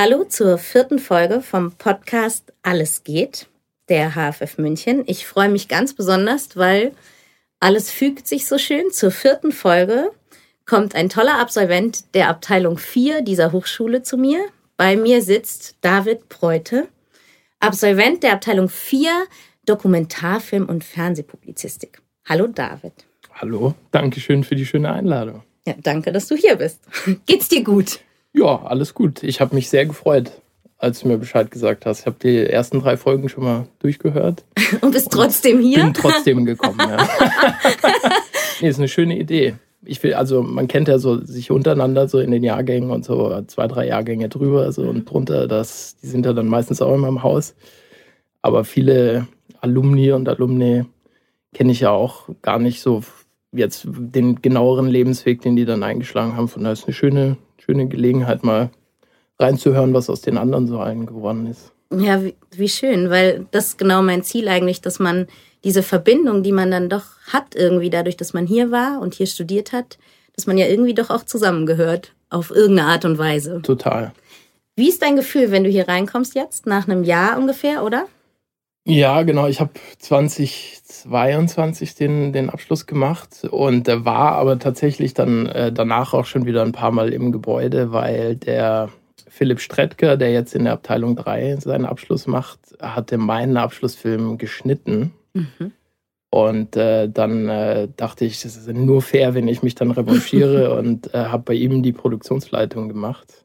Hallo zur vierten Folge vom Podcast Alles geht, der HFF München. Ich freue mich ganz besonders, weil alles fügt sich so schön. Zur vierten Folge kommt ein toller Absolvent der Abteilung 4 dieser Hochschule zu mir. Bei mir sitzt David Preute, Absolvent der Abteilung 4 Dokumentarfilm und Fernsehpublizistik. Hallo David. Hallo, danke schön für die schöne Einladung. Ja, danke, dass du hier bist. Geht's dir gut? Ja, alles gut. Ich habe mich sehr gefreut, als du mir Bescheid gesagt hast. Ich habe die ersten drei Folgen schon mal durchgehört. Und bist trotzdem hier? Bin trotzdem gekommen, ja. nee, ist eine schöne Idee. Ich will, also man kennt ja so sich untereinander so in den Jahrgängen und so zwei, drei Jahrgänge drüber so und drunter, das, die sind ja dann meistens auch immer im Haus. Aber viele Alumni und Alumni kenne ich ja auch gar nicht so jetzt den genaueren Lebensweg, den die dann eingeschlagen haben. Von daher ist eine schöne, schöne Gelegenheit, mal reinzuhören, was aus den anderen so allen geworden ist. Ja, wie, wie schön, weil das ist genau mein Ziel eigentlich, dass man diese Verbindung, die man dann doch hat, irgendwie dadurch, dass man hier war und hier studiert hat, dass man ja irgendwie doch auch zusammengehört, auf irgendeine Art und Weise. Total. Wie ist dein Gefühl, wenn du hier reinkommst jetzt, nach einem Jahr ungefähr, oder? Ja, genau. Ich habe 2022 den, den Abschluss gemacht und war aber tatsächlich dann äh, danach auch schon wieder ein paar Mal im Gebäude, weil der Philipp Strettker, der jetzt in der Abteilung 3 seinen Abschluss macht, hatte meinen Abschlussfilm geschnitten. Mhm. Und äh, dann äh, dachte ich, es ist nur fair, wenn ich mich dann revanchiere und äh, habe bei ihm die Produktionsleitung gemacht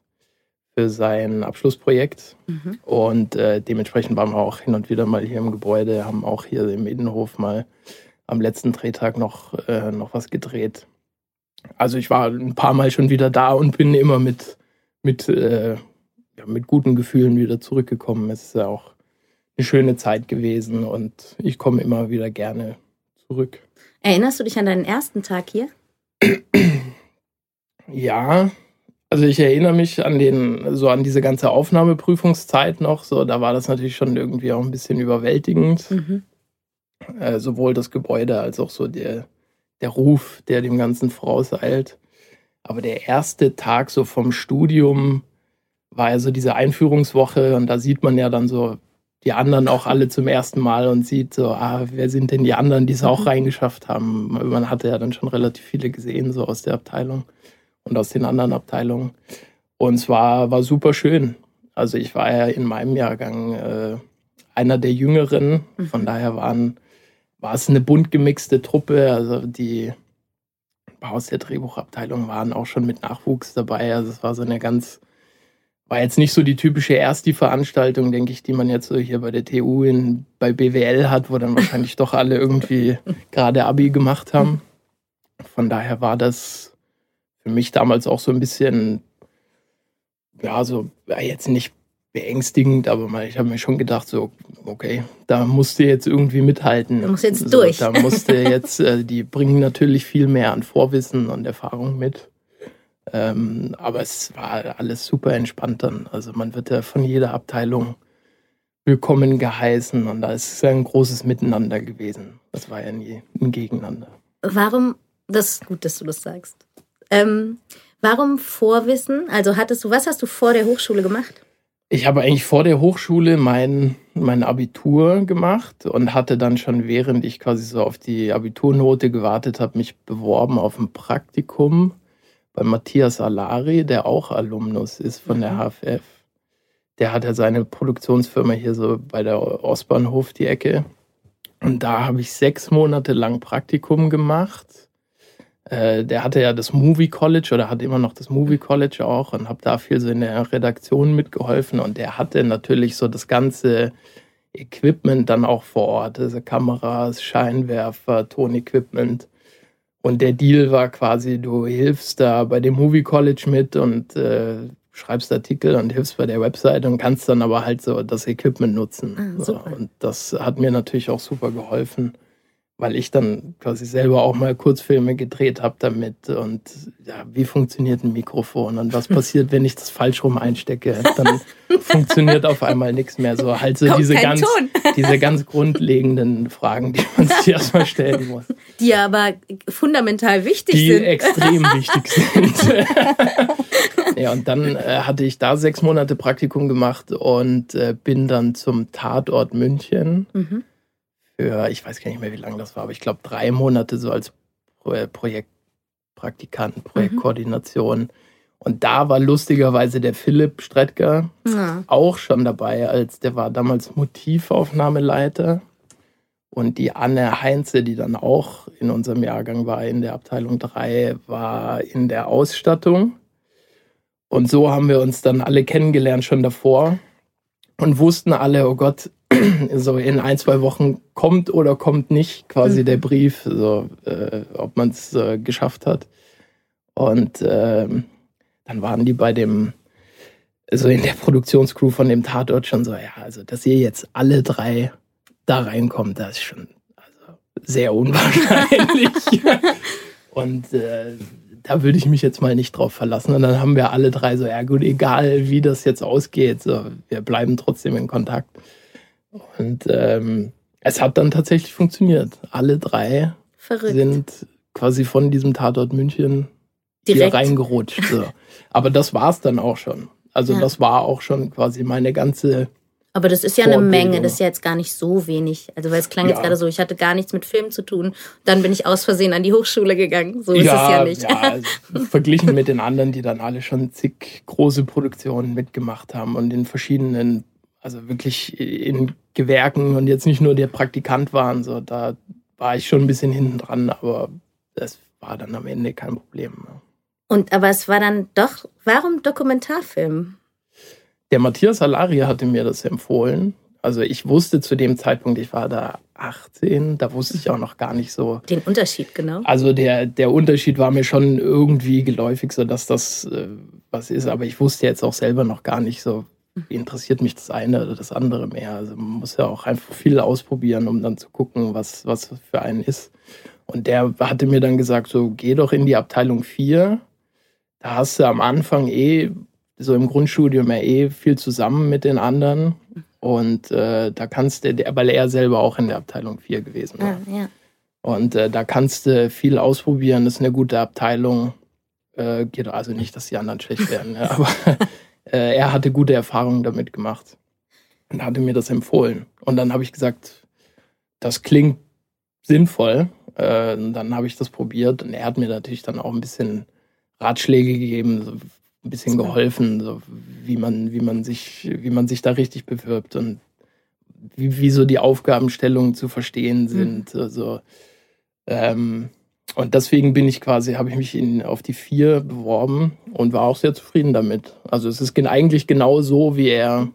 für sein Abschlussprojekt. Mhm. Und äh, dementsprechend waren wir auch hin und wieder mal hier im Gebäude, haben auch hier im Innenhof mal am letzten Drehtag noch, äh, noch was gedreht. Also ich war ein paar Mal schon wieder da und bin immer mit, mit, äh, ja, mit guten Gefühlen wieder zurückgekommen. Es ist ja auch eine schöne Zeit gewesen und ich komme immer wieder gerne zurück. Erinnerst du dich an deinen ersten Tag hier? Ja, also ich erinnere mich an den, so an diese ganze Aufnahmeprüfungszeit noch. So, da war das natürlich schon irgendwie auch ein bisschen überwältigend. Mhm. Äh, sowohl das Gebäude als auch so der, der Ruf, der dem Ganzen vorauseilt. Aber der erste Tag so vom Studium war ja so diese Einführungswoche und da sieht man ja dann so die anderen auch alle zum ersten Mal und sieht so, ah, wer sind denn die anderen, die es auch mhm. reingeschafft haben. Man hatte ja dann schon relativ viele gesehen, so aus der Abteilung und aus den anderen Abteilungen. Und es war, war super schön. Also ich war ja in meinem Jahrgang äh, einer der Jüngeren. Mhm. Von daher waren, war es eine bunt gemixte Truppe. Also die aus der Drehbuchabteilung waren auch schon mit Nachwuchs dabei. Also es war so eine ganz, war jetzt nicht so die typische Ersti-Veranstaltung, denke ich, die man jetzt so hier bei der TU in, bei BWL hat, wo dann wahrscheinlich doch alle irgendwie gerade Abi gemacht haben. Von daher war das für mich damals auch so ein bisschen, ja, so ja, jetzt nicht beängstigend, aber ich habe mir schon gedacht, so, okay, da musst du jetzt irgendwie mithalten. Du musst jetzt so, durch. Da musste jetzt, äh, die bringen natürlich viel mehr an Vorwissen und Erfahrung mit. Ähm, aber es war alles super entspannt dann. Also man wird ja von jeder Abteilung willkommen geheißen und da ist es ein großes Miteinander gewesen. Das war ja nie ein Gegeneinander. Warum, das ist gut, dass du das sagst. Ähm, warum Vorwissen? Also hattest du, was hast du vor der Hochschule gemacht? Ich habe eigentlich vor der Hochschule mein, mein Abitur gemacht und hatte dann schon, während ich quasi so auf die Abiturnote gewartet habe, mich beworben auf ein Praktikum bei Matthias Alari, der auch Alumnus ist von mhm. der HFF. Der hat ja seine Produktionsfirma hier so bei der Ostbahnhof die Ecke. Und da habe ich sechs Monate lang Praktikum gemacht äh, der hatte ja das Movie College oder hat immer noch das Movie College auch und habe da viel so in der Redaktion mitgeholfen und der hatte natürlich so das ganze Equipment dann auch vor Ort, also Kameras, Scheinwerfer, Tonequipment. Und der Deal war quasi, du hilfst da bei dem Movie College mit und äh, schreibst Artikel und hilfst bei der Website und kannst dann aber halt so das Equipment nutzen. Ah, so. Und das hat mir natürlich auch super geholfen weil ich dann quasi selber auch mal Kurzfilme gedreht habe damit und ja, wie funktioniert ein Mikrofon und was passiert, wenn ich das falsch rum einstecke, dann funktioniert auf einmal nichts mehr. So halt so diese ganz, diese ganz grundlegenden Fragen, die man sich erstmal stellen muss. Die aber fundamental wichtig die sind. Die extrem wichtig sind. ja, und dann äh, hatte ich da sechs Monate Praktikum gemacht und äh, bin dann zum Tatort München. Mhm für, ich weiß gar nicht mehr, wie lange das war, aber ich glaube drei Monate so als Projektpraktikant, Projektkoordination. Mhm. Und da war lustigerweise der Philipp Strettger ja. auch schon dabei, als der war damals Motivaufnahmeleiter. Und die Anne Heinze, die dann auch in unserem Jahrgang war, in der Abteilung 3, war in der Ausstattung. Und so haben wir uns dann alle kennengelernt schon davor und wussten alle, oh Gott, so in ein, zwei Wochen kommt oder kommt nicht quasi mhm. der Brief, so, äh, ob man es äh, geschafft hat. Und äh, dann waren die bei dem, so in der Produktionscrew von dem Tatort schon so, ja, also dass ihr jetzt alle drei da reinkommt, das ist schon also, sehr unwahrscheinlich. Und äh, da würde ich mich jetzt mal nicht drauf verlassen. Und dann haben wir alle drei so, ja gut, egal wie das jetzt ausgeht, so, wir bleiben trotzdem in Kontakt. Und ähm, es hat dann tatsächlich funktioniert. Alle drei Verrückt. sind quasi von diesem Tatort München Direkt. hier reingerutscht. So. Aber das war es dann auch schon. Also ja. das war auch schon quasi meine ganze. Aber das ist ja eine Menge, das ist ja jetzt gar nicht so wenig. Also weil es klang ja. jetzt gerade so, ich hatte gar nichts mit Film zu tun. Dann bin ich aus Versehen an die Hochschule gegangen. So ist ja, es ja nicht. Ja, also verglichen mit den anderen, die dann alle schon zig große Produktionen mitgemacht haben und in verschiedenen, also wirklich in Gewerken und jetzt nicht nur der Praktikant waren. So, da war ich schon ein bisschen hinten dran, aber das war dann am Ende kein Problem. Und aber es war dann doch, warum Dokumentarfilm? Der Matthias Alaria hatte mir das empfohlen. Also ich wusste zu dem Zeitpunkt, ich war da 18, da wusste ich auch noch gar nicht so. Den Unterschied, genau. Also der, der Unterschied war mir schon irgendwie geläufig, so dass das äh, was ist, aber ich wusste jetzt auch selber noch gar nicht so, interessiert mich das eine oder das andere mehr. Also man muss ja auch einfach viel ausprobieren, um dann zu gucken, was, was für einen ist. Und der hatte mir dann gesagt, so geh doch in die Abteilung 4. Da hast du am Anfang eh, so im Grundstudium ja eh viel zusammen mit den anderen. Und äh, da kannst du, weil er selber auch in der Abteilung 4 gewesen war. Ah, ja. Und äh, da kannst du viel ausprobieren, das ist eine gute Abteilung. Äh, geht also nicht, dass die anderen schlecht werden, ja, aber äh, er hatte gute Erfahrungen damit gemacht und hatte mir das empfohlen. Und dann habe ich gesagt, das klingt sinnvoll. Äh, dann habe ich das probiert und er hat mir natürlich dann auch ein bisschen Ratschläge gegeben, so ein bisschen geholfen, so wie man, wie man sich, wie man sich da richtig bewirbt und wie, wie so die Aufgabenstellungen zu verstehen sind. Mhm. Also ähm, und deswegen bin ich quasi, habe ich mich in, auf die vier beworben und war auch sehr zufrieden damit. Also es ist eigentlich genau so, wie er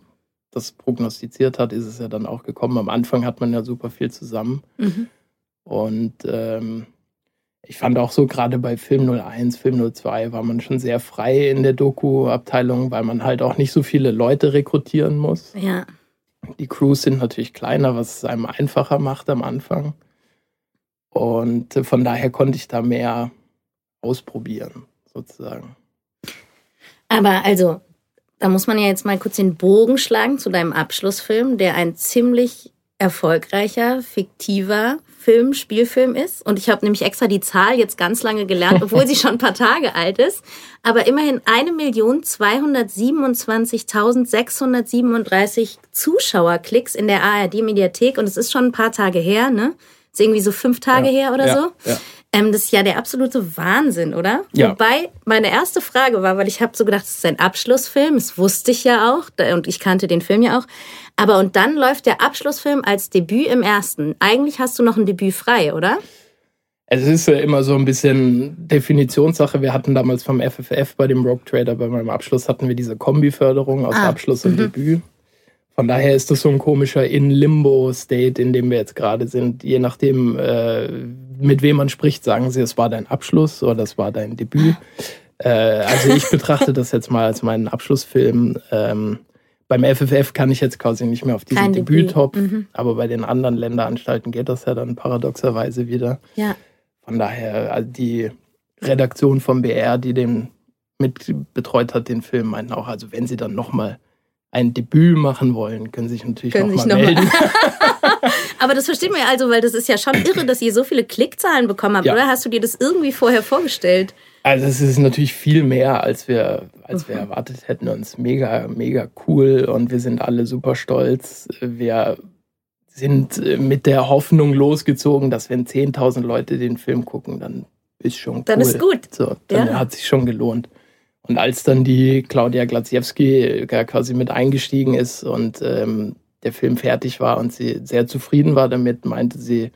das prognostiziert hat, ist es ja dann auch gekommen. Am Anfang hat man ja super viel zusammen. Mhm. Und ähm, ich fand auch so, gerade bei Film 01, Film 02 war man schon sehr frei in der Doku-Abteilung, weil man halt auch nicht so viele Leute rekrutieren muss. Ja. Die Crews sind natürlich kleiner, was es einem einfacher macht am Anfang. Und von daher konnte ich da mehr ausprobieren, sozusagen. Aber also, da muss man ja jetzt mal kurz den Bogen schlagen zu deinem Abschlussfilm, der ein ziemlich erfolgreicher, fiktiver Film, Spielfilm ist. Und ich habe nämlich extra die Zahl jetzt ganz lange gelernt, obwohl sie schon ein paar Tage alt ist. Aber immerhin 1.227.637 Zuschauerklicks in der ARD-Mediathek. Und es ist schon ein paar Tage her, ne? Ist irgendwie so fünf Tage ja, her oder ja, so. Ja. Ähm, das ist ja der absolute Wahnsinn, oder? Ja. Wobei meine erste Frage war, weil ich habe so gedacht, es ist ein Abschlussfilm, das wusste ich ja auch und ich kannte den Film ja auch. Aber und dann läuft der Abschlussfilm als Debüt im ersten. Eigentlich hast du noch ein Debüt frei, oder? Es ist ja immer so ein bisschen Definitionssache. Wir hatten damals vom FFF bei dem Rogue Trader, bei meinem Abschluss hatten wir diese Kombiförderung aus ah, Abschluss und mhm. Debüt. Von daher ist das so ein komischer In-Limbo-State, in dem wir jetzt gerade sind. Je nachdem, äh, mit wem man spricht, sagen sie, es war dein Abschluss oder das war dein Debüt. Äh, also ich betrachte das jetzt mal als meinen Abschlussfilm. Ähm, beim FFF kann ich jetzt quasi nicht mehr auf diesen Debüttopf, mhm. aber bei den anderen Länderanstalten geht das ja dann paradoxerweise wieder. Ja. Von daher, also die Redaktion vom BR, die den mit betreut hat, den Film, meinten auch, also wenn sie dann nochmal ein Debüt machen wollen, können sich natürlich können noch, sich mal noch melden. Mal. Aber das versteht man ja also, weil das ist ja schon irre, dass ihr so viele Klickzahlen bekommen habt, ja. oder? Hast du dir das irgendwie vorher vorgestellt? Also es ist natürlich viel mehr, als wir, als wir erwartet hätten. Und es ist mega, mega cool und wir sind alle super stolz. Wir sind mit der Hoffnung losgezogen, dass wenn 10.000 Leute den Film gucken, dann ist schon cool. Dann ist gut. So, dann ja. hat sich schon gelohnt. Und als dann die Claudia Glaziewski quasi mit eingestiegen ist und ähm, der Film fertig war und sie sehr zufrieden war damit, meinte sie,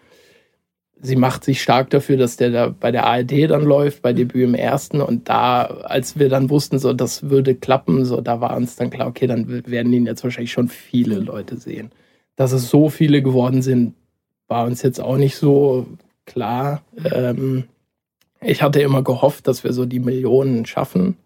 sie macht sich stark dafür, dass der da bei der ARD dann läuft, bei Debüt im ersten. Und da, als wir dann wussten, so das würde klappen, so da war uns dann klar, okay, dann werden ihn jetzt wahrscheinlich schon viele Leute sehen. Dass es so viele geworden sind, war uns jetzt auch nicht so klar. Ähm, ich hatte immer gehofft, dass wir so die Millionen schaffen.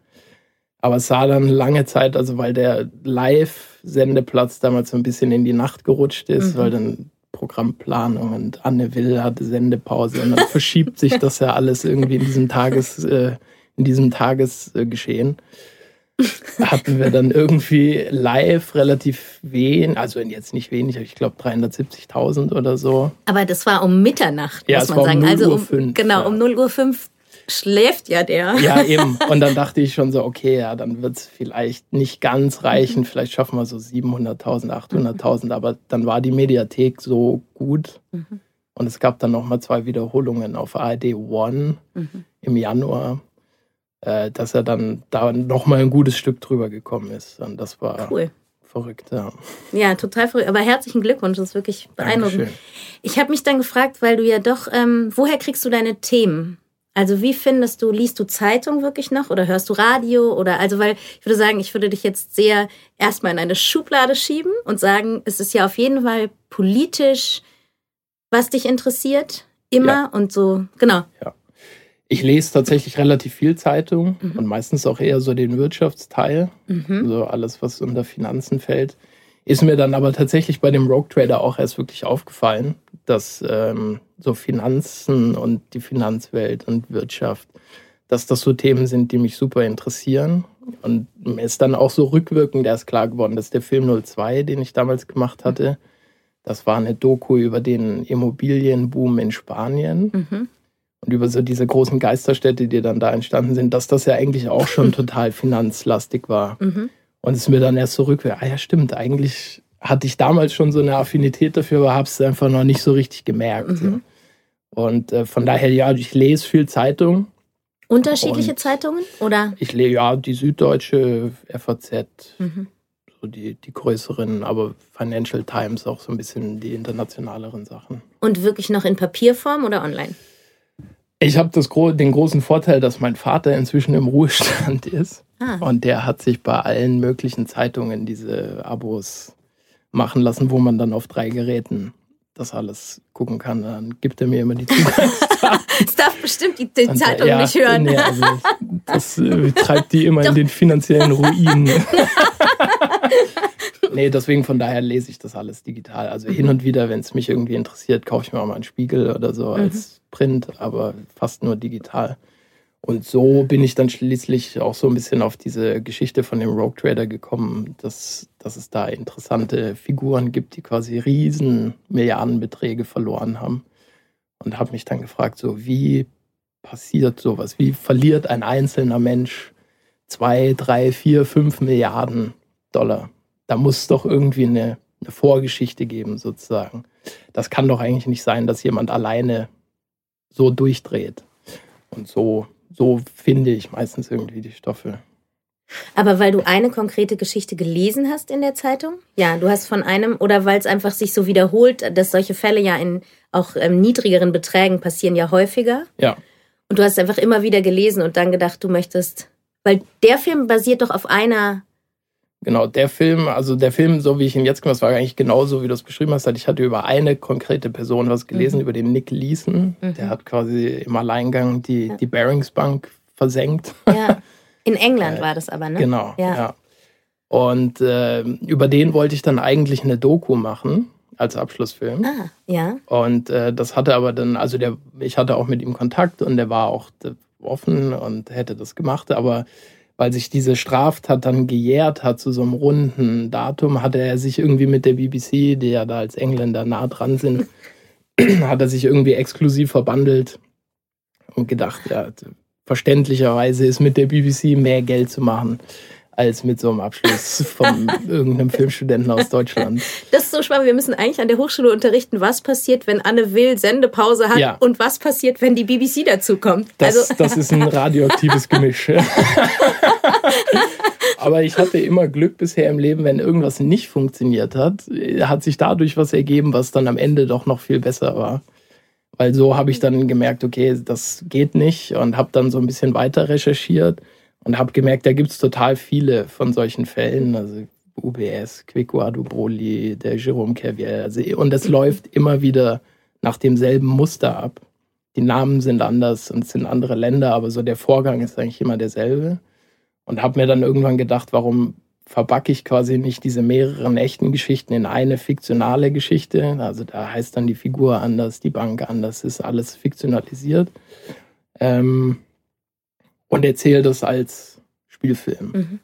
Aber es sah dann lange Zeit, also weil der Live-Sendeplatz damals so ein bisschen in die Nacht gerutscht ist, mhm. weil dann Programmplanung und Anne Will hatte Sendepause und dann verschiebt sich das ja alles irgendwie in diesem Tages, äh, in diesem Tagesgeschehen. hatten wir dann irgendwie live relativ wenig, also jetzt nicht wenig, ich glaube 370.000 oder so. Aber das war um Mitternacht, ja, muss man sagen. Um also um, 5, genau, ja. um 0 Uhr 5 schläft ja der. Ja, eben. Und dann dachte ich schon so, okay, ja, dann wird es vielleicht nicht ganz reichen. Vielleicht schaffen wir so 700.000, 800.000. Mhm. Aber dann war die Mediathek so gut. Mhm. Und es gab dann nochmal zwei Wiederholungen auf ARD One mhm. im Januar, äh, dass er dann da nochmal ein gutes Stück drüber gekommen ist. Und das war cool. verrückt, ja. Ja, total verrückt. Aber herzlichen Glückwunsch, das ist wirklich beeindruckend. Dankeschön. Ich habe mich dann gefragt, weil du ja doch, ähm, woher kriegst du deine Themen? Also wie findest du, liest du Zeitung wirklich noch oder hörst du Radio oder also weil ich würde sagen, ich würde dich jetzt sehr erstmal in eine Schublade schieben und sagen, es ist ja auf jeden Fall politisch, was dich interessiert, immer ja. und so, genau. Ja. Ich lese tatsächlich relativ viel Zeitung mhm. und meistens auch eher so den Wirtschaftsteil, mhm. so alles, was unter Finanzen fällt. Ist mir dann aber tatsächlich bei dem Rogue Trader auch erst wirklich aufgefallen, dass ähm, so Finanzen und die Finanzwelt und Wirtschaft, dass das so Themen sind, die mich super interessieren. Und mir ist dann auch so rückwirkend erst klar geworden, dass der Film 02, den ich damals gemacht hatte, das war eine Doku über den Immobilienboom in Spanien. Mhm. Und über so diese großen Geisterstädte, die dann da entstanden sind, dass das ja eigentlich auch schon total finanzlastig war. Mhm. Und es ist mir dann erst so rückwärts, ah ja, stimmt, eigentlich hatte ich damals schon so eine Affinität dafür, aber habe es einfach noch nicht so richtig gemerkt. Mhm. Und äh, von daher, ja, ich lese viel Zeitung. Unterschiedliche Zeitungen, oder? Ich lese, ja, die Süddeutsche, FAZ, mhm. so die, die größeren, aber Financial Times auch so ein bisschen die internationaleren Sachen. Und wirklich noch in Papierform oder online? Ich habe den großen Vorteil, dass mein Vater inzwischen im Ruhestand ist. Ah. Und der hat sich bei allen möglichen Zeitungen diese Abos machen lassen, wo man dann auf drei Geräten das alles gucken kann. Dann gibt er mir immer die Zugangsdaten. das darf bestimmt die, die Zeitung ja, nicht hören. Nee, also das äh, treibt die immer in den finanziellen Ruin. nee, deswegen von daher lese ich das alles digital. Also mhm. hin und wieder, wenn es mich irgendwie interessiert, kaufe ich mir auch mal einen Spiegel oder so mhm. als Print, aber fast nur digital. Und so bin ich dann schließlich auch so ein bisschen auf diese Geschichte von dem Rogue Trader gekommen, dass, dass es da interessante Figuren gibt, die quasi riesen Milliardenbeträge verloren haben. Und habe mich dann gefragt, so wie passiert sowas? Wie verliert ein einzelner Mensch zwei, drei, vier, fünf Milliarden Dollar? Da muss es doch irgendwie eine, eine Vorgeschichte geben, sozusagen. Das kann doch eigentlich nicht sein, dass jemand alleine so durchdreht. Und so so finde ich meistens irgendwie die Stoffe. Aber weil du eine konkrete Geschichte gelesen hast in der Zeitung? Ja, du hast von einem, oder weil es einfach sich so wiederholt, dass solche Fälle ja in auch ähm, niedrigeren Beträgen passieren ja häufiger. Ja. Und du hast einfach immer wieder gelesen und dann gedacht, du möchtest, weil der Film basiert doch auf einer Genau, der Film, also der Film, so wie ich ihn jetzt gemacht habe, war eigentlich genauso, wie du es beschrieben hast. Ich hatte über eine konkrete Person was gelesen, mhm. über den Nick Leeson. Mhm. Der hat quasi im Alleingang die, ja. die Barings Bank versenkt. Ja. In England war das aber, ne? Genau, ja. ja. Und äh, über den wollte ich dann eigentlich eine Doku machen als Abschlussfilm. Ah, ja. Und äh, das hatte aber dann, also der, ich hatte auch mit ihm Kontakt und der war auch offen und hätte das gemacht, aber weil sich diese Straftat dann gejährt hat zu so einem runden Datum, hatte er sich irgendwie mit der BBC, die ja da als Engländer nah dran sind, hat er sich irgendwie exklusiv verbandelt und gedacht, ja, verständlicherweise ist mit der BBC mehr Geld zu machen als mit so einem Abschluss von irgendeinem Filmstudenten aus Deutschland. Das ist so spannend. Wir müssen eigentlich an der Hochschule unterrichten, was passiert, wenn Anne Will Sendepause hat ja. und was passiert, wenn die BBC dazukommt. Das, also das ist ein radioaktives Gemisch. Aber ich hatte immer Glück bisher im Leben, wenn irgendwas nicht funktioniert hat, hat sich dadurch was ergeben, was dann am Ende doch noch viel besser war. Weil so habe ich dann gemerkt, okay, das geht nicht und habe dann so ein bisschen weiter recherchiert und habe gemerkt, da gibt es total viele von solchen Fällen. Also UBS, Quicuado Broly, der Jerome Kerviel. Also, und es läuft immer wieder nach demselben Muster ab. Die Namen sind anders und es sind andere Länder, aber so der Vorgang ist eigentlich immer derselbe. Und habe mir dann irgendwann gedacht, warum verbacke ich quasi nicht diese mehreren echten Geschichten in eine fiktionale Geschichte? Also da heißt dann die Figur anders, die Bank anders, ist alles fiktionalisiert. Ähm, und erzähle das als Spielfilm. Mhm.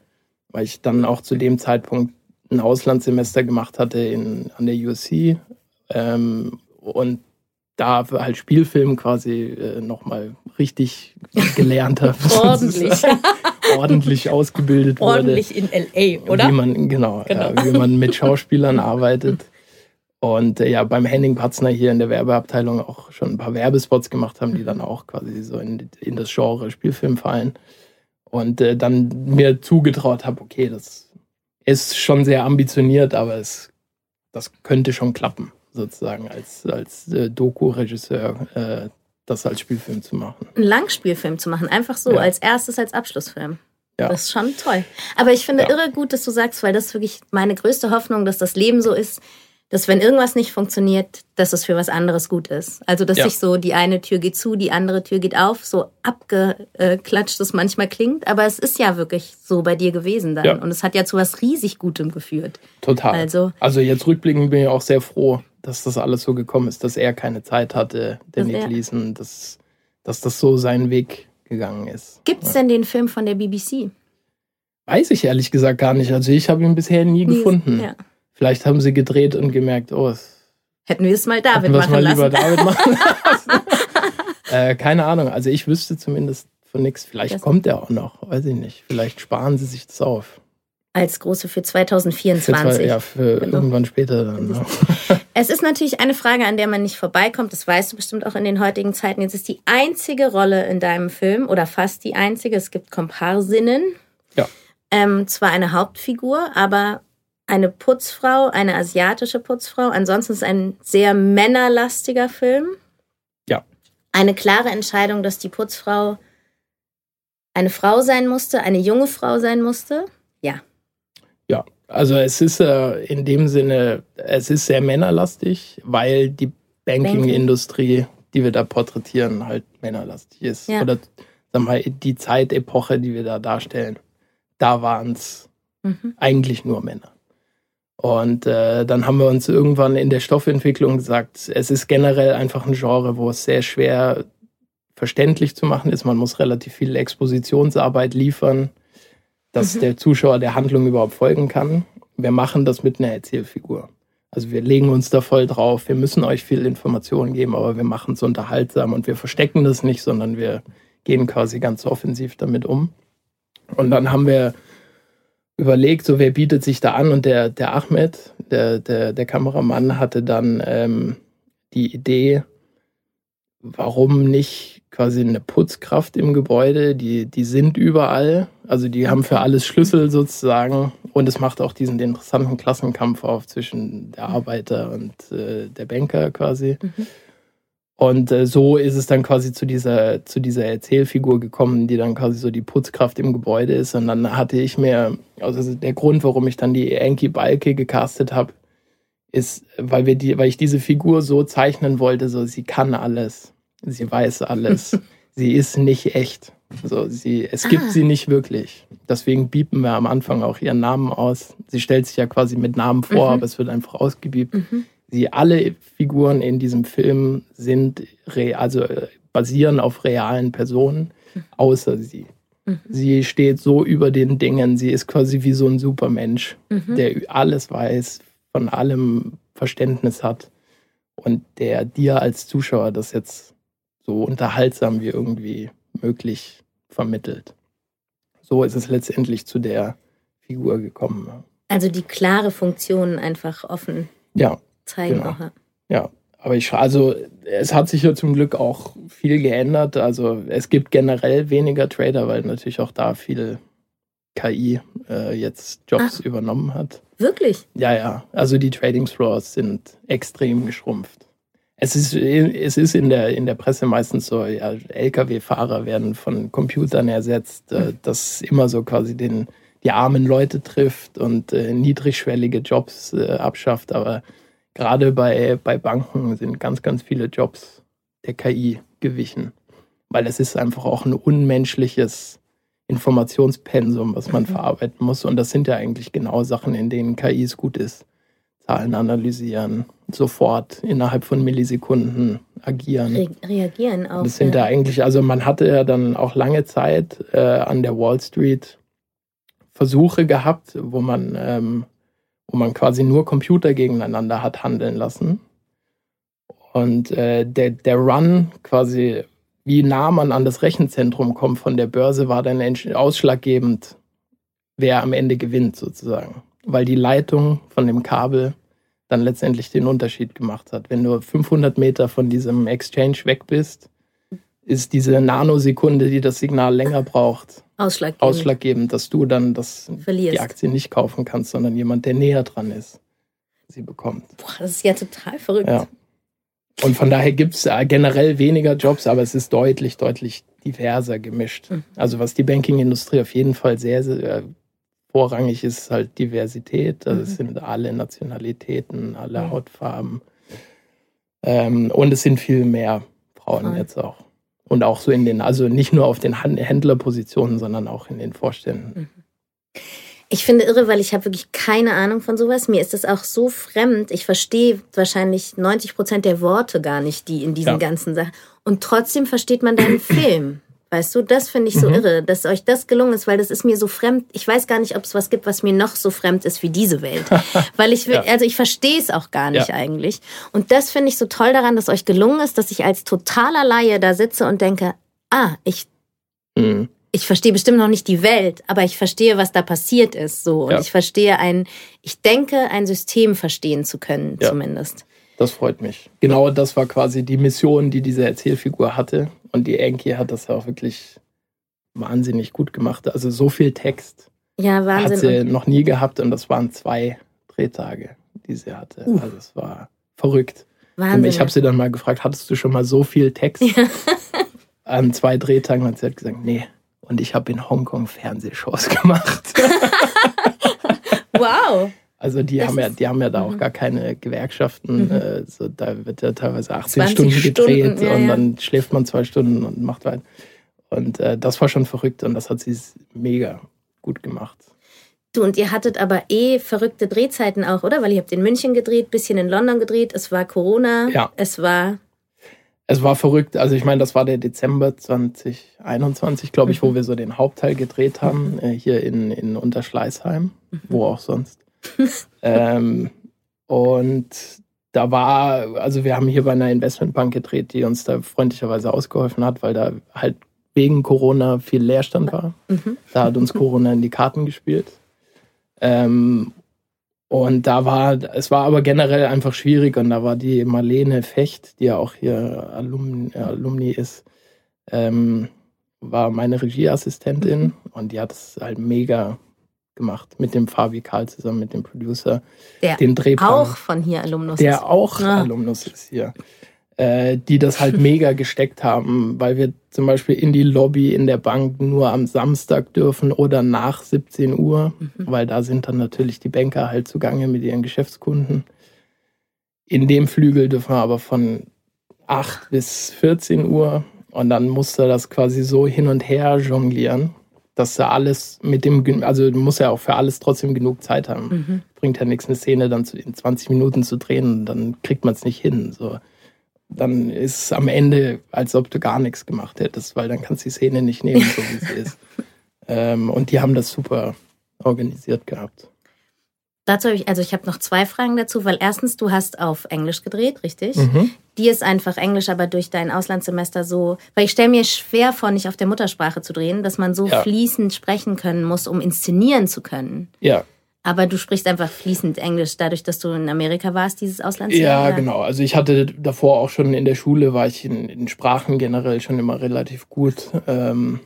Weil ich dann auch zu dem Zeitpunkt ein Auslandssemester gemacht hatte in, an der USC ähm, und da halt Spielfilm quasi äh, nochmal richtig gelernt habe. ordentlich. ordentlich ausgebildet ordentlich wurde. Ordentlich in LA, oder? Wie man, genau, genau. Äh, wie man mit Schauspielern arbeitet. Und äh, ja, beim Henning Patzner hier in der Werbeabteilung auch schon ein paar Werbespots gemacht haben, die dann auch quasi so in, in das Genre Spielfilm fallen. Und äh, dann mir zugetraut habe, okay, das ist schon sehr ambitioniert, aber es, das könnte schon klappen, sozusagen, als, als äh, Doku-Regisseur äh, das als Spielfilm zu machen. Ein Langspielfilm zu machen, einfach so, ja. als erstes als Abschlussfilm. Ja. Das ist schon toll. Aber ich finde ja. irre gut, dass du sagst, weil das ist wirklich meine größte Hoffnung, dass das Leben so ist, dass wenn irgendwas nicht funktioniert, dass es für was anderes gut ist. Also dass ja. sich so die eine Tür geht zu, die andere Tür geht auf, so abgeklatscht es manchmal klingt, aber es ist ja wirklich so bei dir gewesen dann ja. und es hat ja zu was riesig Gutem geführt. Total. Also, also jetzt rückblickend bin ich auch sehr froh, dass das alles so gekommen ist, dass er keine Zeit hatte, der Nick dass, dass das so seinen Weg gegangen ist. Gibt es denn den Film von der BBC? Weiß ich ehrlich gesagt gar nicht. Also ich habe ihn bisher nie, nie gefunden. Ja. Vielleicht haben sie gedreht und gemerkt, oh, es hätten wir es mal David machen mal lassen. Lieber David machen lassen. äh, keine Ahnung. Also ich wüsste zumindest von nichts. Vielleicht das kommt er auch noch. Weiß ich nicht. Vielleicht sparen sie sich das auf. Als große für 2024. Für zwei, ja, für genau. irgendwann später dann. Ne? Es ist natürlich eine Frage, an der man nicht vorbeikommt. Das weißt du bestimmt auch in den heutigen Zeiten. Jetzt ist die einzige Rolle in deinem Film oder fast die einzige. Es gibt Komparsinnen. Ja. Ähm, zwar eine Hauptfigur, aber eine Putzfrau, eine asiatische Putzfrau. Ansonsten ist es ein sehr männerlastiger Film. Ja. Eine klare Entscheidung, dass die Putzfrau eine Frau sein musste, eine junge Frau sein musste. Ja. Ja, also es ist äh, in dem Sinne, es ist sehr männerlastig, weil die Banking-Industrie, Banking. die wir da porträtieren, halt männerlastig ist. Ja. Oder sag mal, die Zeitepoche, die wir da darstellen, da waren es mhm. eigentlich nur Männer. Und äh, dann haben wir uns irgendwann in der Stoffentwicklung gesagt, es ist generell einfach ein Genre, wo es sehr schwer verständlich zu machen ist. Man muss relativ viel Expositionsarbeit liefern, dass mhm. der Zuschauer der Handlung überhaupt folgen kann. Wir machen das mit einer Erzählfigur. Also wir legen uns da voll drauf. Wir müssen euch viel Informationen geben, aber wir machen es unterhaltsam und wir verstecken das nicht, sondern wir gehen quasi ganz offensiv damit um. Und dann haben wir überlegt, so wer bietet sich da an und der, der Ahmed, der, der, der Kameramann, hatte dann ähm, die Idee, warum nicht quasi eine Putzkraft im Gebäude, die, die sind überall, also die haben für alles Schlüssel sozusagen und es macht auch diesen interessanten Klassenkampf auf zwischen der Arbeiter und äh, der Banker quasi. Mhm. Und äh, so ist es dann quasi zu dieser, zu dieser Erzählfigur gekommen, die dann quasi so die Putzkraft im Gebäude ist. Und dann hatte ich mir, also der Grund, warum ich dann die Enki Balke gecastet habe, ist, weil wir die, weil ich diese Figur so zeichnen wollte, so sie kann alles, sie weiß alles, sie ist nicht echt. So, sie, es gibt ah. sie nicht wirklich. Deswegen biepen wir am Anfang auch ihren Namen aus. Sie stellt sich ja quasi mit Namen vor, mhm. aber es wird einfach ausgebiebt. Mhm. Sie alle Figuren in diesem Film sind also äh, basieren auf realen Personen, außer sie. Mhm. Sie steht so über den Dingen. Sie ist quasi wie so ein Supermensch, mhm. der alles weiß, von allem Verständnis hat und der dir als Zuschauer das jetzt so unterhaltsam wie irgendwie möglich vermittelt. So ist es letztendlich zu der Figur gekommen. Also die klare Funktion einfach offen ja, zeigen. Genau. Auch. Ja, aber ich, also es hat sich ja zum Glück auch viel geändert. Also es gibt generell weniger Trader, weil natürlich auch da viel KI äh, jetzt Jobs ah, übernommen hat. Wirklich? Ja, ja. Also die Trading Floors sind extrem geschrumpft. Es ist, es ist in, der, in der Presse meistens so, ja, Lkw-Fahrer werden von Computern ersetzt, äh, hm. das immer so quasi den, die armen Leute trifft und äh, niedrigschwellige Jobs äh, abschafft. Aber gerade bei, bei Banken sind ganz, ganz viele Jobs der KI gewichen, weil es ist einfach auch ein unmenschliches Informationspensum, was man mhm. verarbeiten muss. Und das sind ja eigentlich genau Sachen, in denen KIs gut ist. Zahlen analysieren, sofort innerhalb von Millisekunden agieren. Re reagieren auch. Das sind ja. eigentlich, also man hatte ja dann auch lange Zeit äh, an der Wall Street Versuche gehabt, wo man, ähm, wo man quasi nur Computer gegeneinander hat handeln lassen. Und äh, der, der Run quasi wie nah man an das Rechenzentrum kommt von der Börse, war dann ausschlaggebend, wer am Ende gewinnt sozusagen. Weil die Leitung von dem Kabel dann letztendlich den Unterschied gemacht hat. Wenn du 500 Meter von diesem Exchange weg bist, ist diese Nanosekunde, die das Signal länger braucht, ausschlaggebend, ausschlaggebend dass du dann das, die Aktie nicht kaufen kannst, sondern jemand, der näher dran ist, sie bekommt. Boah, das ist ja total verrückt. Ja. Und von daher gibt es äh, generell weniger Jobs, aber es ist deutlich, deutlich diverser gemischt. Mhm. Also was die Banking-Industrie auf jeden Fall sehr, sehr äh, vorrangig ist, ist halt Diversität. Also mhm. es sind alle Nationalitäten, alle mhm. Hautfarben. Ähm, und es sind viel mehr Frauen Frauen. jetzt auch. Und auch so in den, also nicht nur auf den Händlerpositionen, sondern auch in den Vorständen. Mhm. Ich finde irre, weil ich habe wirklich keine Ahnung von sowas. Mir ist das auch so fremd. Ich verstehe wahrscheinlich 90 Prozent der Worte gar nicht, die in diesen ja. ganzen Sachen. Und trotzdem versteht man deinen Film. Weißt du, das finde ich so mhm. irre, dass euch das gelungen ist, weil das ist mir so fremd. Ich weiß gar nicht, ob es was gibt, was mir noch so fremd ist wie diese Welt. weil ich will, ja. also ich verstehe es auch gar nicht ja. eigentlich. Und das finde ich so toll daran, dass euch gelungen ist, dass ich als totaler Laie da sitze und denke, ah, ich, mhm ich verstehe bestimmt noch nicht die Welt, aber ich verstehe, was da passiert ist, so. Und ja. ich verstehe ein, ich denke, ein System verstehen zu können, ja. zumindest. Das freut mich. Genau das war quasi die Mission, die diese Erzählfigur hatte. Und die Enki hat das ja auch wirklich wahnsinnig gut gemacht. Also so viel Text ja, Wahnsinn. hat sie noch nie gehabt und das waren zwei Drehtage, die sie hatte. Uh. Also es war verrückt. Wahnsinn. Ich habe sie dann mal gefragt, hattest du schon mal so viel Text? Ja. An zwei Drehtagen hat sie halt gesagt, nee, und ich habe in Hongkong Fernsehshows gemacht. wow. Also die haben ja, die haben ja da auch mhm. gar keine Gewerkschaften. Mhm. Äh, so, da wird ja teilweise 18 Stunden gedreht Stunden, ja, und dann schläft man zwei Stunden und macht weiter. Und äh, das war schon verrückt und das hat sie mega gut gemacht. Du, und ihr hattet aber eh verrückte Drehzeiten auch, oder? Weil ihr habt in München gedreht, bisschen in London gedreht, es war Corona, ja. es war es war verrückt. Also ich meine, das war der Dezember 2021, glaube ich, mhm. wo wir so den Hauptteil gedreht haben, äh, hier in, in Unterschleißheim, mhm. wo auch sonst. ähm, und da war, also wir haben hier bei einer Investmentbank gedreht, die uns da freundlicherweise ausgeholfen hat, weil da halt wegen Corona viel Leerstand war. Mhm. Da hat uns Corona in die Karten gespielt. Ähm, und da war, es war aber generell einfach schwierig und da war die Marlene Fecht, die ja auch hier Alumni, Alumni ist, ähm, war meine Regieassistentin mhm. und die hat es halt mega gemacht mit dem Fabi Karl zusammen, mit dem Producer. Der den Drehplan, auch von hier Alumnus der ist. Der auch ah. Alumnus ist hier äh, die das halt mega gesteckt haben, weil wir zum Beispiel in die Lobby in der Bank nur am Samstag dürfen oder nach 17 Uhr, mhm. weil da sind dann natürlich die Banker halt zugange mit ihren Geschäftskunden. In dem Flügel dürfen wir aber von 8 bis 14 Uhr Und dann musste das quasi so hin und her jonglieren, dass er alles mit dem, also muss er auch für alles trotzdem genug Zeit haben. Mhm. Bringt ja nichts, eine Szene dann in 20 Minuten zu drehen, dann kriegt man es nicht hin. So. Dann ist es am Ende, als ob du gar nichts gemacht hättest, weil dann kannst du die Szene nicht nehmen, so wie sie ist. Ähm, und die haben das super organisiert gehabt. Dazu habe ich, also ich habe noch zwei Fragen dazu, weil erstens, du hast auf Englisch gedreht, richtig? Mhm. Dir ist einfach Englisch, aber durch dein Auslandssemester so, weil ich stelle mir schwer vor, nicht auf der Muttersprache zu drehen, dass man so ja. fließend sprechen können muss, um inszenieren zu können. Ja. Aber du sprichst einfach fließend Englisch, dadurch, dass du in Amerika warst, dieses Auslandsjahr. Ja, genau. Also ich hatte davor auch schon in der Schule, war ich in, in Sprachen generell schon immer relativ gut. Ähm,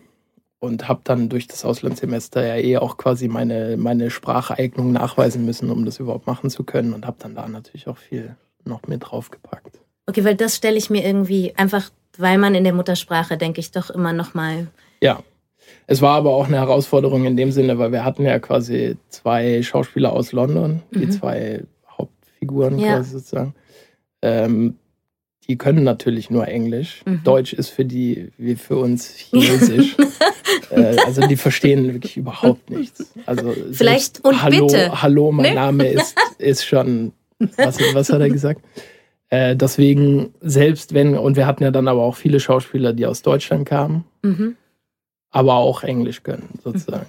und habe dann durch das Auslandssemester ja eh auch quasi meine, meine Spracheignung nachweisen müssen, um das überhaupt machen zu können und habe dann da natürlich auch viel noch mit draufgepackt. Okay, weil das stelle ich mir irgendwie einfach, weil man in der Muttersprache, denke ich, doch immer noch mal. Ja, es war aber auch eine Herausforderung in dem Sinne, weil wir hatten ja quasi zwei Schauspieler aus London, die mhm. zwei Hauptfiguren ja. quasi sozusagen. Ähm, die können natürlich nur Englisch. Mhm. Deutsch ist für die wie für uns Chinesisch. äh, also die verstehen wirklich überhaupt nichts. Also vielleicht und Hallo, bitte. Hallo, mein ne? Name ist, ist schon. Was, was hat er gesagt? Äh, deswegen, selbst wenn, und wir hatten ja dann aber auch viele Schauspieler, die aus Deutschland kamen, mhm. aber auch Englisch können, sozusagen.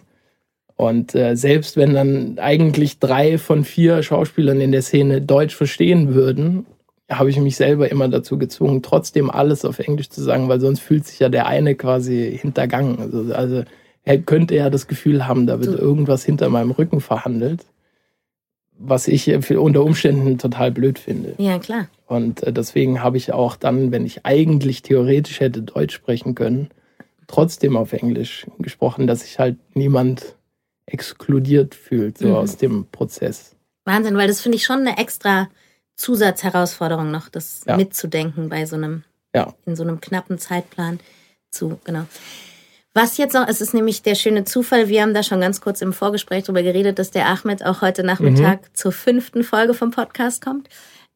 Und äh, selbst wenn dann eigentlich drei von vier Schauspielern in der Szene Deutsch verstehen würden, habe ich mich selber immer dazu gezwungen, trotzdem alles auf Englisch zu sagen, weil sonst fühlt sich ja der eine quasi hintergangen. Also, also er könnte ja das Gefühl haben, da wird irgendwas hinter meinem Rücken verhandelt, was ich unter Umständen total blöd finde. Ja, klar. Und äh, deswegen habe ich auch dann, wenn ich eigentlich theoretisch hätte Deutsch sprechen können, trotzdem auf Englisch gesprochen, dass sich halt niemand exkludiert fühlt, so mhm. aus dem Prozess. Wahnsinn, weil das finde ich schon eine extra Zusatzherausforderung noch, das ja. mitzudenken bei so einem, ja. in so einem knappen Zeitplan zu, genau. Was jetzt noch, es ist nämlich der schöne Zufall, wir haben da schon ganz kurz im Vorgespräch drüber geredet, dass der Ahmed auch heute Nachmittag mhm. zur fünften Folge vom Podcast kommt.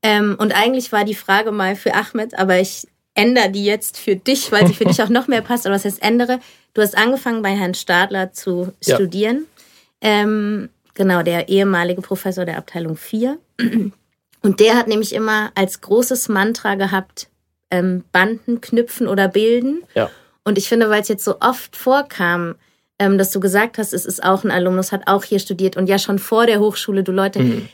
Ähm, und eigentlich war die Frage mal für Ahmed, aber ich ändere die jetzt für dich, weil sie für dich auch noch mehr passt. Aber was heißt ändere? Du hast angefangen bei Herrn Stadler zu ja. studieren. Ähm, genau, der ehemalige Professor der Abteilung 4. Und der hat nämlich immer als großes Mantra gehabt, ähm, Banden knüpfen oder bilden. Ja. Und ich finde, weil es jetzt so oft vorkam, ähm, dass du gesagt hast, es ist auch ein Alumnus, hat auch hier studiert und ja schon vor der Hochschule, du Leute, mhm.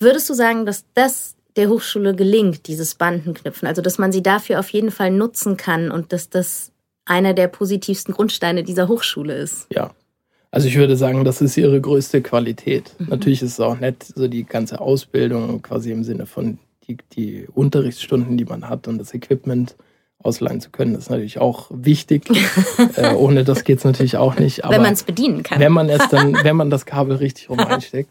würdest du sagen, dass das der Hochschule gelingt, dieses Bandenknüpfen? Also, dass man sie dafür auf jeden Fall nutzen kann und dass das einer der positivsten Grundsteine dieser Hochschule ist? Ja, also ich würde sagen, das ist ihre größte Qualität. Mhm. Natürlich ist es auch nett, so die ganze Ausbildung quasi im Sinne von die, die Unterrichtsstunden, die man hat und das Equipment ausleihen zu können, ist natürlich auch wichtig. äh, ohne das geht es natürlich auch nicht. Aber wenn man es bedienen kann. Wenn man es dann, wenn man das Kabel richtig rum einsteckt.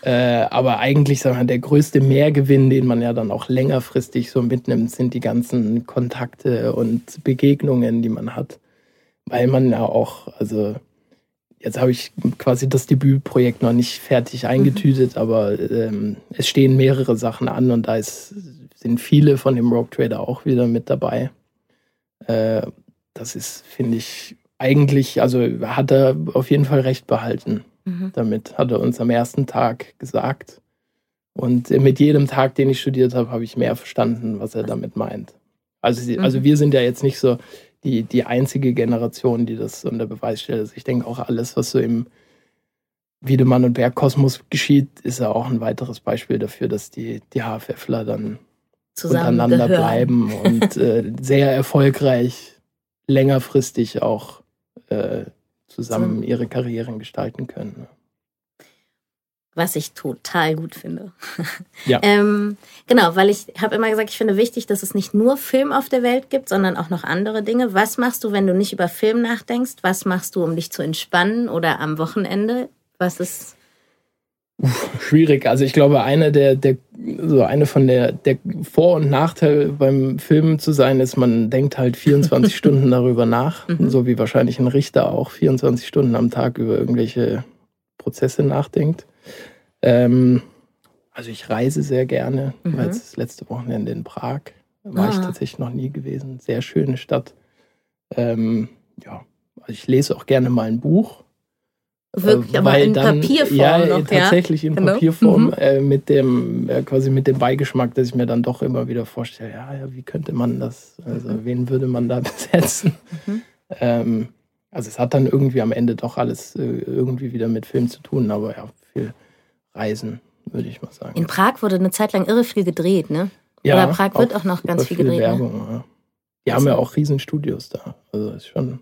Äh, aber eigentlich sagen wir, der größte Mehrgewinn, den man ja dann auch längerfristig so mitnimmt, sind die ganzen Kontakte und Begegnungen, die man hat. Weil man ja auch, also Jetzt habe ich quasi das Debütprojekt noch nicht fertig eingetütet, mhm. aber ähm, es stehen mehrere Sachen an und da ist, sind viele von dem Rogue Trader auch wieder mit dabei. Äh, das ist, finde ich, eigentlich, also hat er auf jeden Fall recht behalten. Mhm. Damit hat er uns am ersten Tag gesagt. Und mit jedem Tag, den ich studiert habe, habe ich mehr verstanden, was er damit meint. Also, mhm. also wir sind ja jetzt nicht so, die, die einzige Generation, die das unter Beweis stellt. Also ich denke auch alles, was so im Wiedemann und Bergkosmos geschieht, ist ja auch ein weiteres Beispiel dafür, dass die, die HFFler dann untereinander bleiben und äh, sehr erfolgreich längerfristig auch äh, zusammen ihre Karrieren gestalten können was ich total gut finde. Ja. ähm, genau, weil ich habe immer gesagt, ich finde wichtig, dass es nicht nur Film auf der Welt gibt, sondern auch noch andere Dinge. Was machst du, wenn du nicht über Film nachdenkst? Was machst du, um dich zu entspannen oder am Wochenende? Was ist schwierig. Also ich glaube, eine der, der so eine von der, der Vor- und Nachteil beim Filmen zu sein, ist, man denkt halt 24 Stunden darüber nach, mhm. so wie wahrscheinlich ein Richter auch 24 Stunden am Tag über irgendwelche Prozesse nachdenkt. Ähm, also ich reise sehr gerne, mhm. weil das letzte Wochenende in Prag war ah. ich tatsächlich noch nie gewesen. Sehr schöne Stadt. Ähm, ja, also ich lese auch gerne mal ein Buch. Wirklich, äh, aber in dann, Papierform ja, noch, tatsächlich in genau. Papierform mhm. äh, mit dem äh, quasi mit dem Beigeschmack, dass ich mir dann doch immer wieder vorstelle, ja, ja wie könnte man das, also mhm. wen würde man da besetzen? Mhm. Ähm, also es hat dann irgendwie am Ende doch alles äh, irgendwie wieder mit Film zu tun, aber ja, viel Reisen, würde ich mal sagen. In Prag wurde eine Zeit lang irre viel gedreht, ne? Ja, Oder Prag wird auch noch ganz viel gedreht. Ne? Werbung, ne? ja. Die also. haben ja auch Riesenstudios da. Also ist schon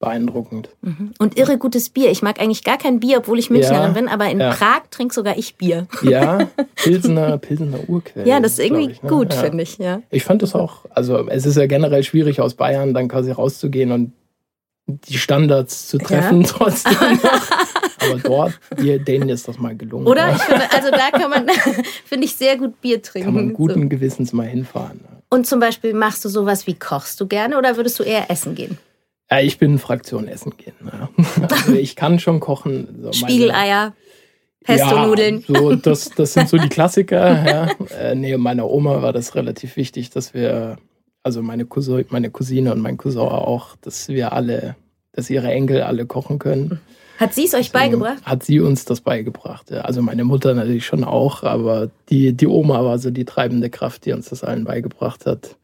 beeindruckend. Mhm. Und irre gutes Bier. Ich mag eigentlich gar kein Bier, obwohl ich Münchnerin ja, bin, aber in ja. Prag trinke sogar ich Bier. Ja, Pilsener, Pilsener Urquelle. Ja, das ist irgendwie ich, ne? gut, ja. finde ich, ja. Ich fand das auch, also es ist ja generell schwierig aus Bayern dann quasi rauszugehen und die Standards zu treffen trotzdem. Aber dort, denen ist das mal gelungen. Oder? Ich finde, also da kann man, finde ich, sehr gut Bier trinken. Kann man guten so. Gewissens mal hinfahren. Und zum Beispiel machst du sowas wie kochst du gerne oder würdest du eher essen gehen? Ja, ich bin Fraktion Essen gehen. Ja. Also ich kann schon kochen. So Spiegeleier, Pesto-Nudeln. Ja, so, das, das sind so die Klassiker. Ja. Äh, nee, meiner Oma war das relativ wichtig, dass wir, also meine, Cousin, meine Cousine und mein Cousin auch, dass wir alle, dass ihre Enkel alle kochen können. Hat sie es euch beigebracht? Hat sie uns das beigebracht. Ja. Also meine Mutter natürlich schon auch, aber die, die Oma war so die treibende Kraft, die uns das allen beigebracht hat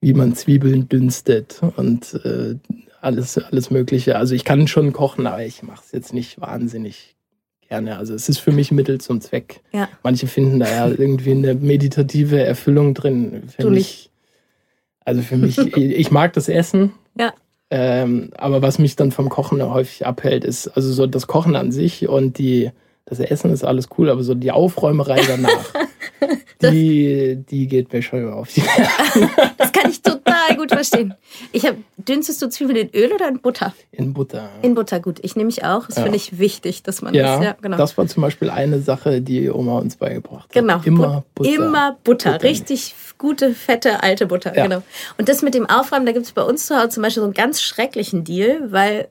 wie man Zwiebeln dünstet und äh, alles, alles Mögliche. Also ich kann schon kochen, aber ich mache es jetzt nicht wahnsinnig gerne. Also es ist für mich Mittel zum Zweck. Ja. Manche finden da ja irgendwie eine meditative Erfüllung drin. Für du mich, nicht. Also für mich, ich mag das Essen. Ja. Ähm, aber was mich dann vom Kochen häufig abhält, ist also so das Kochen an sich und die, das Essen ist alles cool, aber so die Aufräumerei danach, die, die geht mir schon auf die. Das kann ich total gut verstehen. Ich hab, dünstest du Zwiebeln in Öl oder in Butter? In Butter. In Butter, gut. Ich nehme mich auch. Das ja. finde ich wichtig, dass man ja, das. Ja, genau. Das war zum Beispiel eine Sache, die Oma uns beigebracht hat. Genau. Immer Butter. Immer Butter. Butter. Richtig gute, fette, alte Butter. Ja. Genau. Und das mit dem Aufräumen, da gibt es bei uns zu Hause zum Beispiel so einen ganz schrecklichen Deal, weil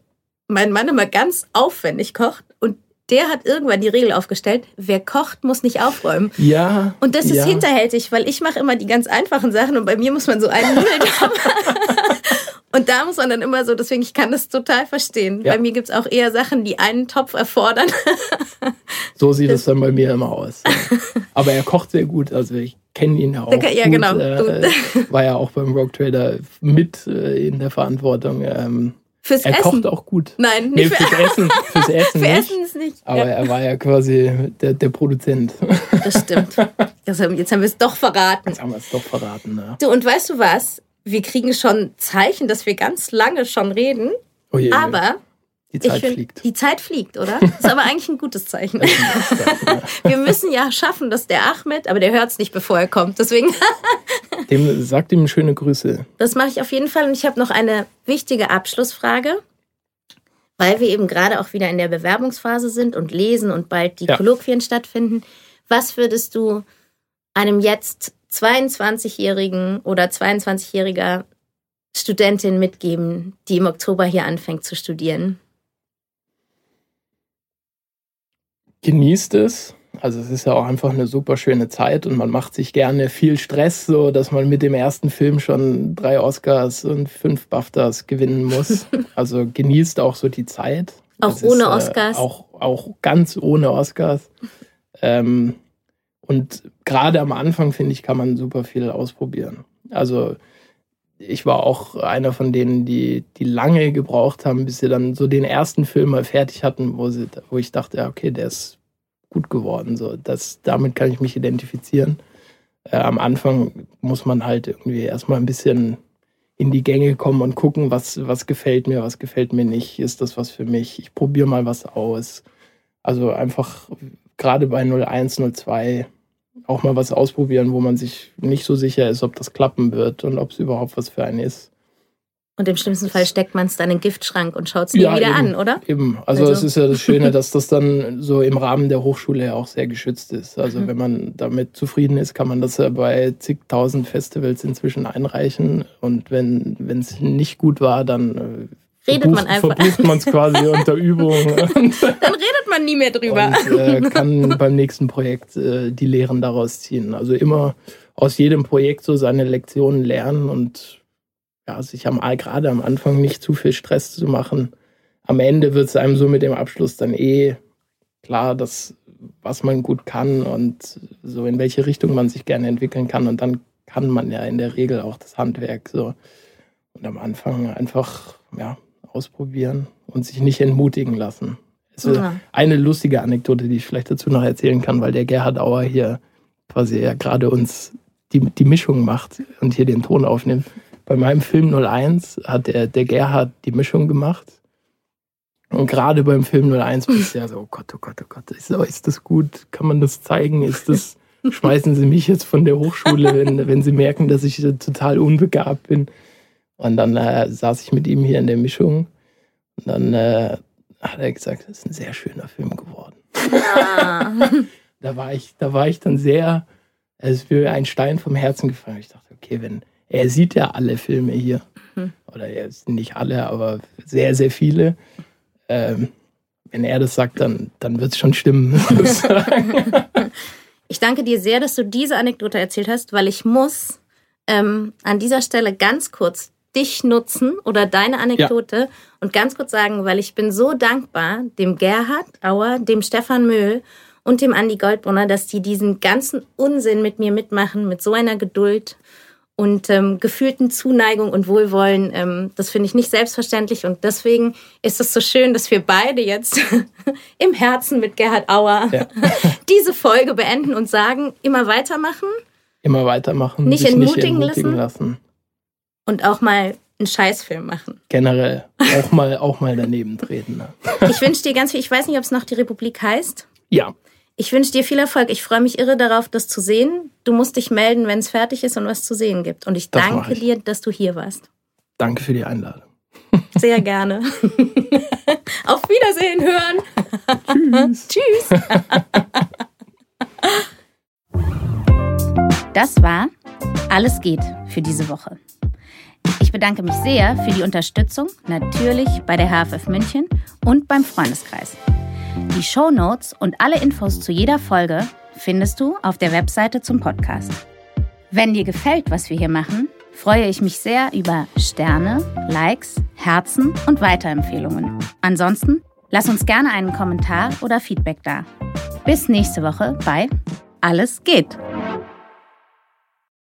mein Mann immer ganz aufwendig kocht der hat irgendwann die Regel aufgestellt, wer kocht, muss nicht aufräumen. Ja. Und das ist ja. hinterhältig, weil ich mache immer die ganz einfachen Sachen und bei mir muss man so einen Nudeln Und da muss man dann immer so, deswegen, ich kann das total verstehen. Ja. Bei mir gibt es auch eher Sachen, die einen Topf erfordern. so sieht es dann bei mir immer aus. Aber er kocht sehr gut, also ich kenne ihn ja auch. Ja, gut. genau. Äh, war ja auch beim Rock Trader mit äh, in der Verantwortung. Ähm, Fürs er Essen? kocht auch gut. Nein, nicht nee, fürs für Essen. Fürs Essen, für nicht. Essen ist nicht. Aber ja. er war ja quasi der, der Produzent. Das stimmt. Das haben, jetzt haben wir es doch verraten. Jetzt haben wir es doch verraten, ne? Du, und weißt du was? Wir kriegen schon Zeichen, dass wir ganz lange schon reden. Oh je, aber die Zeit find, fliegt. Die Zeit fliegt, oder? Das ist aber eigentlich ein gutes Zeichen. Wir müssen ja schaffen, dass der Ahmed, aber der hört es nicht, bevor er kommt. Deswegen. Dem sagt ihm schöne Grüße. Das mache ich auf jeden Fall. Und ich habe noch eine wichtige Abschlussfrage, weil wir eben gerade auch wieder in der Bewerbungsphase sind und lesen und bald die ja. Kolloquien stattfinden. Was würdest du einem jetzt 22-jährigen oder 22-jähriger Studentin mitgeben, die im Oktober hier anfängt zu studieren? genießt es. Also es ist ja auch einfach eine super schöne Zeit und man macht sich gerne viel Stress, so dass man mit dem ersten Film schon drei Oscars und fünf BAFTAs gewinnen muss. Also genießt auch so die Zeit. Auch das ohne ist, äh, Oscars? Auch, auch ganz ohne Oscars. Ähm, und gerade am Anfang, finde ich, kann man super viel ausprobieren. Also ich war auch einer von denen, die, die lange gebraucht haben, bis sie dann so den ersten Film mal fertig hatten, wo, sie, wo ich dachte, ja, okay, der ist gut geworden. So, das, damit kann ich mich identifizieren. Äh, am Anfang muss man halt irgendwie erstmal ein bisschen in die Gänge kommen und gucken, was, was gefällt mir, was gefällt mir nicht. Ist das was für mich? Ich probiere mal was aus. Also einfach gerade bei 01, 02 auch mal was ausprobieren, wo man sich nicht so sicher ist, ob das klappen wird und ob es überhaupt was für einen ist. Und im schlimmsten Fall steckt man es dann in den Giftschrank und schaut es nie ja, wieder eben, an, oder? Eben. Also, also, es ist ja das Schöne, dass das dann so im Rahmen der Hochschule ja auch sehr geschützt ist. Also mhm. wenn man damit zufrieden ist, kann man das ja bei zigtausend Festivals inzwischen einreichen. Und wenn es nicht gut war, dann äh, redet man einfach. Verbucht man es quasi unter Übung. dann redet man nie mehr drüber. Und äh, kann beim nächsten Projekt äh, die Lehren daraus ziehen. Also immer aus jedem Projekt so seine Lektionen lernen und ja, sich am, gerade am Anfang nicht zu viel Stress zu machen. Am Ende wird es einem so mit dem Abschluss dann eh klar, dass was man gut kann und so in welche Richtung man sich gerne entwickeln kann. Und dann kann man ja in der Regel auch das Handwerk so. Und am Anfang einfach ja, ausprobieren und sich nicht entmutigen lassen. Also ja. eine lustige Anekdote, die ich vielleicht dazu noch erzählen kann, weil der Gerhard Auer hier quasi ja gerade uns die, die Mischung macht und hier den Ton aufnimmt. Bei meinem Film 01 hat der, der Gerhard die Mischung gemacht. Und gerade beim Film 01 bist du ja so, oh Gott, oh Gott, oh Gott, ist, ist das gut? Kann man das zeigen? Ist das, schmeißen sie mich jetzt von der Hochschule, wenn, wenn sie merken, dass ich total unbegabt bin? Und dann äh, saß ich mit ihm hier in der Mischung. Und dann äh, hat er gesagt, das ist ein sehr schöner Film geworden. Ja. da, war ich, da war ich dann sehr, es ist mir ein Stein vom Herzen gefallen. Ich dachte, okay, wenn er sieht ja alle Filme hier. Mhm. Oder er ist nicht alle, aber sehr, sehr viele. Ähm, wenn er das sagt, dann, dann wird es schon stimmen. ich danke dir sehr, dass du diese Anekdote erzählt hast, weil ich muss ähm, an dieser Stelle ganz kurz dich nutzen oder deine Anekdote ja. und ganz kurz sagen, weil ich bin so dankbar dem Gerhard Auer, dem Stefan Möhl und dem Andi Goldbrunner, dass die diesen ganzen Unsinn mit mir mitmachen, mit so einer Geduld und ähm, gefühlten Zuneigung und Wohlwollen. Ähm, das finde ich nicht selbstverständlich und deswegen ist es so schön, dass wir beide jetzt im Herzen mit Gerhard Auer ja. diese Folge beenden und sagen, immer weitermachen. Immer weitermachen. Nicht entmutigen, nicht entmutigen lassen. lassen und auch mal einen Scheißfilm machen. Generell auch mal, auch mal daneben treten. Ne? Ich wünsche dir ganz viel, ich weiß nicht, ob es noch die Republik heißt. Ja. Ich wünsche dir viel Erfolg. Ich freue mich irre darauf, das zu sehen. Du musst dich melden, wenn es fertig ist und was zu sehen gibt. Und ich das danke ich. dir, dass du hier warst. Danke für die Einladung. Sehr gerne. Auf Wiedersehen hören. Tschüss. Tschüss. Das war Alles geht für diese Woche. Ich bedanke mich sehr für die Unterstützung, natürlich bei der HFF München und beim Freundeskreis. Die Show Notes und alle Infos zu jeder Folge findest du auf der Webseite zum Podcast. Wenn dir gefällt, was wir hier machen, freue ich mich sehr über Sterne, Likes, Herzen und Weiterempfehlungen. Ansonsten lass uns gerne einen Kommentar oder Feedback da. Bis nächste Woche bei Alles geht.